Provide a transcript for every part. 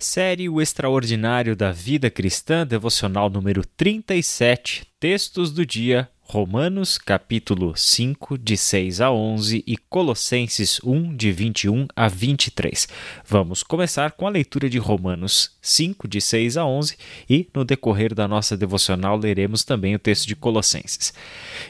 Série O Extraordinário da Vida Cristã, devocional número 37, textos do dia, Romanos capítulo 5, de 6 a 11 e Colossenses 1, de 21 a 23. Vamos começar com a leitura de Romanos 5, de 6 a 11 e, no decorrer da nossa devocional, leremos também o texto de Colossenses.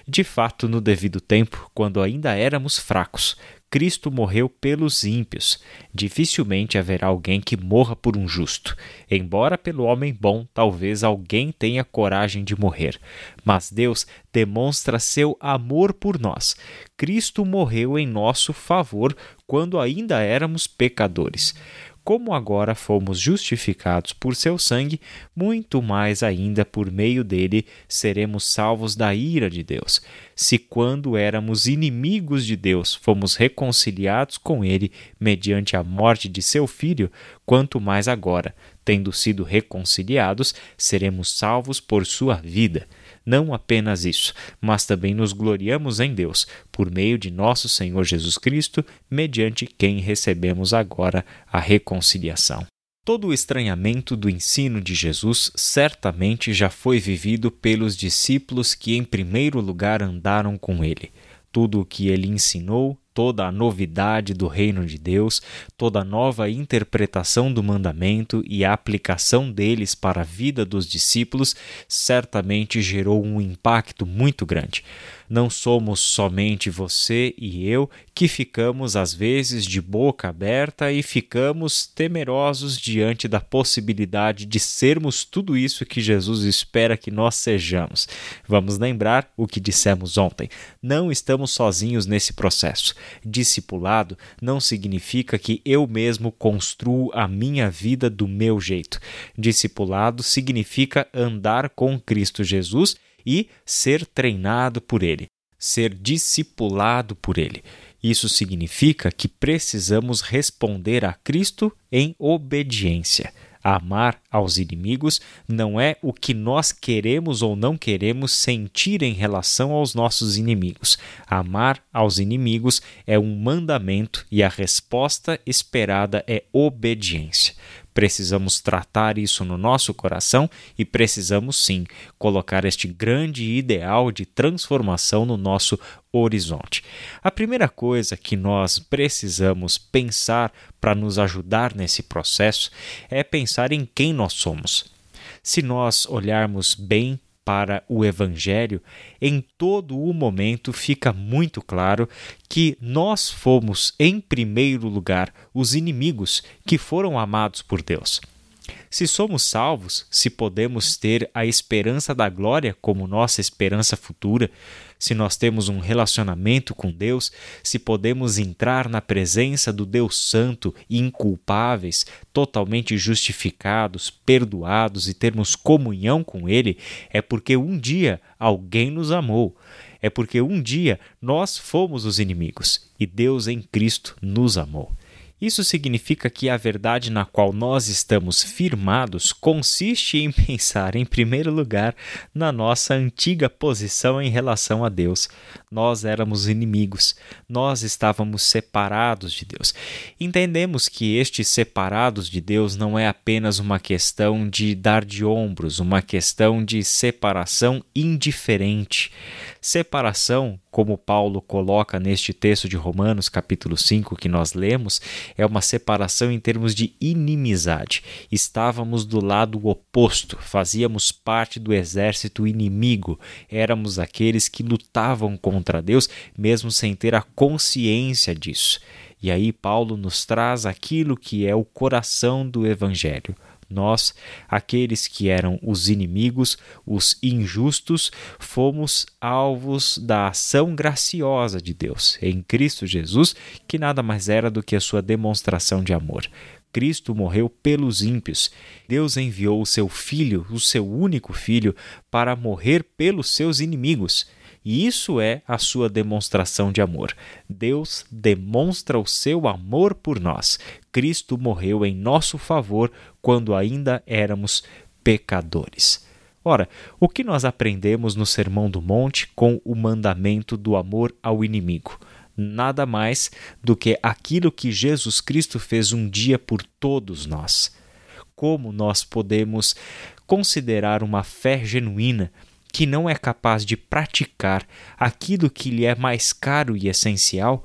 De fato, no devido tempo, quando ainda éramos fracos, Cristo morreu pelos ímpios. Dificilmente haverá alguém que morra por um justo. Embora pelo homem bom, talvez alguém tenha coragem de morrer. Mas Deus demonstra seu amor por nós. Cristo morreu em nosso favor quando ainda éramos pecadores como agora fomos justificados por seu sangue, muito mais ainda por meio dele seremos salvos da ira de Deus. Se quando éramos inimigos de Deus fomos reconciliados com ele mediante a morte de seu filho, quanto mais agora, tendo sido reconciliados, seremos salvos por sua vida. Não apenas isso, mas também nos gloriamos em Deus, por meio de nosso Senhor Jesus Cristo, mediante quem recebemos agora a reconciliação. Todo o estranhamento do ensino de Jesus certamente já foi vivido pelos discípulos que, em primeiro lugar, andaram com ele. Tudo o que ele ensinou toda a novidade do reino de Deus, toda a nova interpretação do mandamento e a aplicação deles para a vida dos discípulos, certamente gerou um impacto muito grande não somos somente você e eu que ficamos às vezes de boca aberta e ficamos temerosos diante da possibilidade de sermos tudo isso que Jesus espera que nós sejamos. Vamos lembrar o que dissemos ontem. Não estamos sozinhos nesse processo. Discipulado não significa que eu mesmo construo a minha vida do meu jeito. Discipulado significa andar com Cristo Jesus e ser treinado por ele, ser discipulado por ele. Isso significa que precisamos responder a Cristo em obediência. Amar aos inimigos não é o que nós queremos ou não queremos sentir em relação aos nossos inimigos. Amar aos inimigos é um mandamento e a resposta esperada é obediência. Precisamos tratar isso no nosso coração e precisamos sim colocar este grande ideal de transformação no nosso horizonte. A primeira coisa que nós precisamos pensar para nos ajudar nesse processo é pensar em quem nós somos. Se nós olharmos bem para o Evangelho, em todo o momento fica muito claro que nós fomos, em primeiro lugar, os inimigos que foram amados por Deus. Se somos salvos, se podemos ter a esperança da glória como nossa esperança futura, se nós temos um relacionamento com Deus, se podemos entrar na presença do Deus Santo, inculpáveis, totalmente justificados, perdoados e termos comunhão com Ele, é porque um dia alguém nos amou. É porque um dia nós fomos os inimigos e Deus em Cristo nos amou. Isso significa que a verdade na qual nós estamos firmados consiste em pensar, em primeiro lugar, na nossa antiga posição em relação a Deus. Nós éramos inimigos, nós estávamos separados de Deus. Entendemos que estes separados de Deus não é apenas uma questão de dar de ombros, uma questão de separação indiferente. Separação, como Paulo coloca neste texto de Romanos, capítulo 5, que nós lemos, é uma separação em termos de inimizade. Estávamos do lado oposto, fazíamos parte do exército inimigo, éramos aqueles que lutavam contra Deus, mesmo sem ter a consciência disso. E aí Paulo nos traz aquilo que é o coração do evangelho nós, aqueles que eram os inimigos, os injustos, fomos alvos da ação graciosa de Deus em Cristo Jesus, que nada mais era do que a sua demonstração de amor. Cristo morreu pelos ímpios. Deus enviou o seu Filho, o seu único Filho, para morrer pelos seus inimigos. E isso é a sua demonstração de amor. Deus demonstra o seu amor por nós. Cristo morreu em nosso favor quando ainda éramos pecadores. Ora, o que nós aprendemos no Sermão do Monte com o mandamento do amor ao inimigo? Nada mais do que aquilo que Jesus Cristo fez um dia por todos nós. como nós podemos considerar uma fé genuína que não é capaz de praticar aquilo que lhe é mais caro e essencial,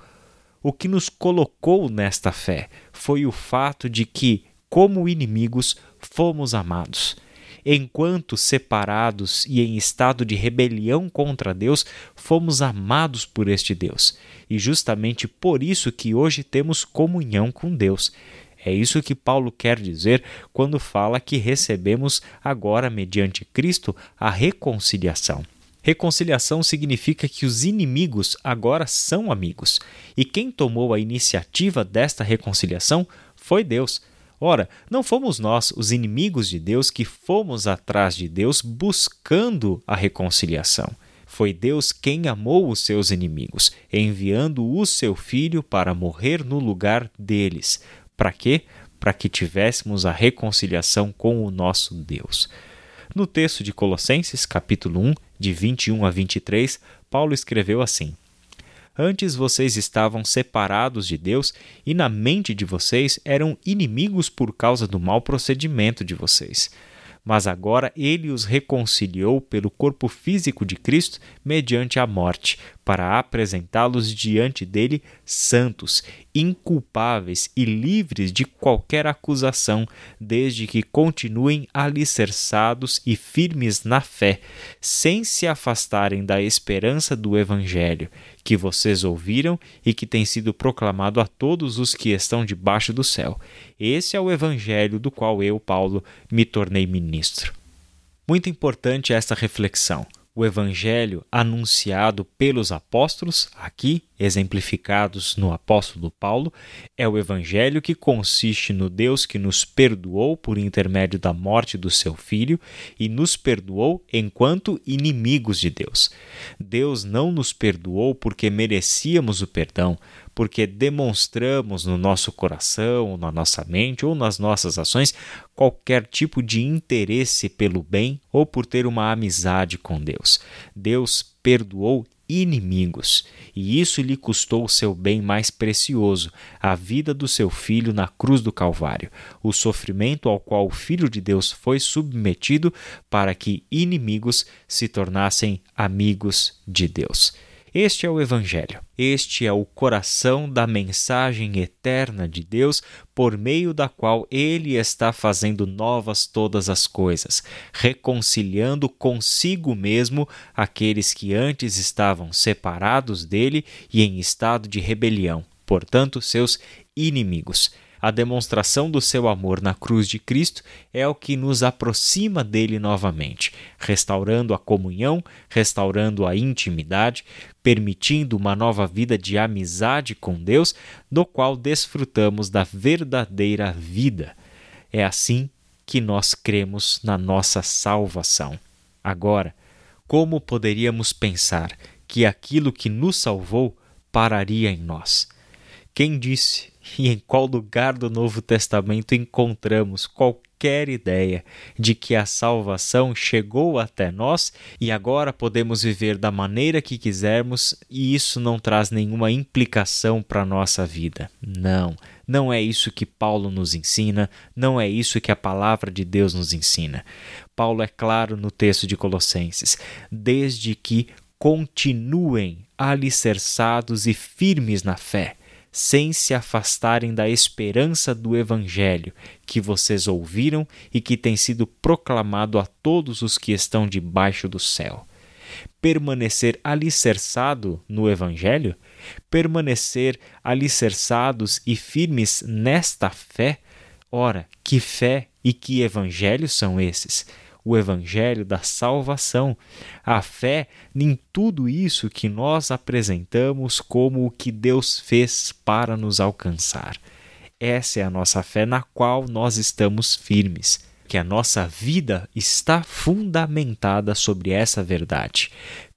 o que nos colocou nesta fé foi o fato de que, como inimigos, fomos amados. Enquanto separados e em estado de rebelião contra Deus, fomos amados por este Deus. E justamente por isso que hoje temos comunhão com Deus. É isso que Paulo quer dizer quando fala que recebemos agora, mediante Cristo, a reconciliação. Reconciliação significa que os inimigos agora são amigos. E quem tomou a iniciativa desta reconciliação foi Deus. Ora, não fomos nós, os inimigos de Deus, que fomos atrás de Deus buscando a reconciliação. Foi Deus quem amou os seus inimigos, enviando o seu Filho para morrer no lugar deles. Para quê? Para que tivéssemos a reconciliação com o nosso Deus. No texto de Colossenses, capítulo 1, de 21 a 23, Paulo escreveu assim: Antes vocês estavam separados de Deus e na mente de vocês eram inimigos por causa do mau procedimento de vocês mas agora ele os reconciliou pelo corpo físico de Cristo mediante a morte, para apresentá-los diante dele santos, inculpáveis e livres de qualquer acusação, desde que continuem alicerçados e firmes na fé, sem se afastarem da esperança do Evangelho, que vocês ouviram e que tem sido proclamado a todos os que estão debaixo do céu. Esse é o Evangelho do qual eu, Paulo, me tornei ministro. Muito importante esta reflexão o evangelho anunciado pelos apóstolos, aqui exemplificados no apóstolo Paulo, é o evangelho que consiste no Deus que nos perdoou por intermédio da morte do seu filho e nos perdoou enquanto inimigos de Deus. Deus não nos perdoou porque merecíamos o perdão, porque demonstramos no nosso coração, na nossa mente ou nas nossas ações qualquer tipo de interesse pelo bem ou por ter uma amizade com Deus. Deus perdoou inimigos, e isso lhe custou o seu bem mais precioso, a vida do seu filho na cruz do Calvário, o sofrimento ao qual o Filho de Deus foi submetido para que inimigos se tornassem amigos de Deus. Este é o Evangelho. Este é o coração da mensagem eterna de Deus, por meio da qual Ele está fazendo novas todas as coisas, reconciliando consigo mesmo aqueles que antes estavam separados dele e em estado de rebelião, portanto, seus inimigos. A demonstração do seu amor na cruz de Cristo é o que nos aproxima dele novamente, restaurando a comunhão, restaurando a intimidade, permitindo uma nova vida de amizade com Deus, do qual desfrutamos da verdadeira vida. É assim que nós cremos na nossa salvação. Agora, como poderíamos pensar que aquilo que nos salvou pararia em nós? Quem disse e em qual lugar do Novo Testamento encontramos qualquer ideia de que a salvação chegou até nós e agora podemos viver da maneira que quisermos e isso não traz nenhuma implicação para a nossa vida. Não, não é isso que Paulo nos ensina, não é isso que a palavra de Deus nos ensina. Paulo é claro no texto de Colossenses: desde que continuem alicerçados e firmes na fé sem se afastarem da esperança do Evangelho que vocês ouviram e que tem sido proclamado a todos os que estão debaixo do céu. Permanecer alicerçado no Evangelho, permanecer alicerçados e firmes nesta fé, ora, que fé e que Evangelho são esses? O evangelho da salvação, a fé em tudo isso que nós apresentamos como o que Deus fez para nos alcançar. Essa é a nossa fé na qual nós estamos firmes, que a nossa vida está fundamentada sobre essa verdade.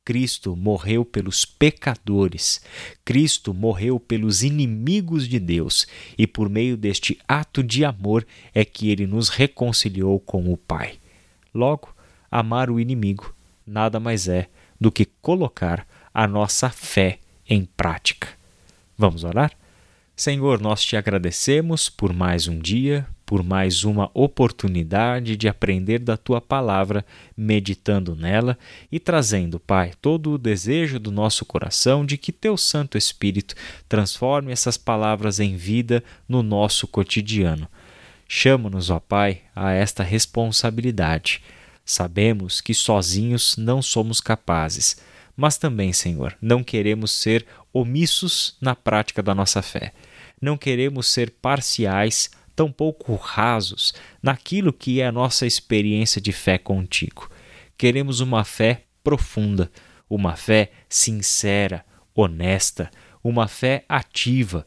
Cristo morreu pelos pecadores, Cristo morreu pelos inimigos de Deus, e por meio deste ato de amor é que ele nos reconciliou com o Pai. Logo, amar o inimigo nada mais é do que colocar a nossa fé em prática. Vamos orar? Senhor, nós te agradecemos por mais um dia, por mais uma oportunidade de aprender da tua palavra, meditando nela e trazendo, Pai, todo o desejo do nosso coração de que teu Santo Espírito transforme essas palavras em vida no nosso cotidiano. Chama-nos, ó Pai, a esta responsabilidade. Sabemos que sozinhos não somos capazes, mas também, Senhor, não queremos ser omissos na prática da nossa fé. Não queremos ser parciais tão pouco rasos naquilo que é a nossa experiência de fé contigo. Queremos uma fé profunda, uma fé sincera, honesta, uma fé ativa.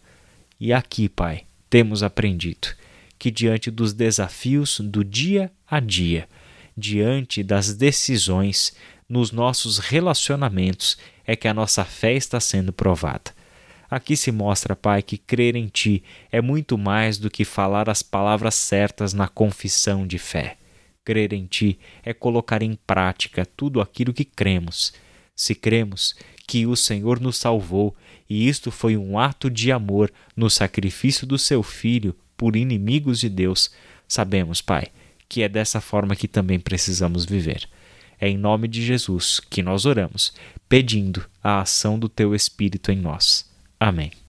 E aqui, Pai, temos aprendido que diante dos desafios do dia a dia, diante das decisões nos nossos relacionamentos, é que a nossa fé está sendo provada. Aqui se mostra, Pai, que crer em Ti é muito mais do que falar as palavras certas na confissão de fé. Crer em Ti é colocar em prática tudo aquilo que cremos. Se cremos que o Senhor nos salvou e isto foi um ato de amor no sacrifício do Seu Filho por inimigos de Deus, sabemos, Pai, que é dessa forma que também precisamos viver. É em nome de Jesus que nós oramos, pedindo a ação do Teu Espírito em nós. Amém.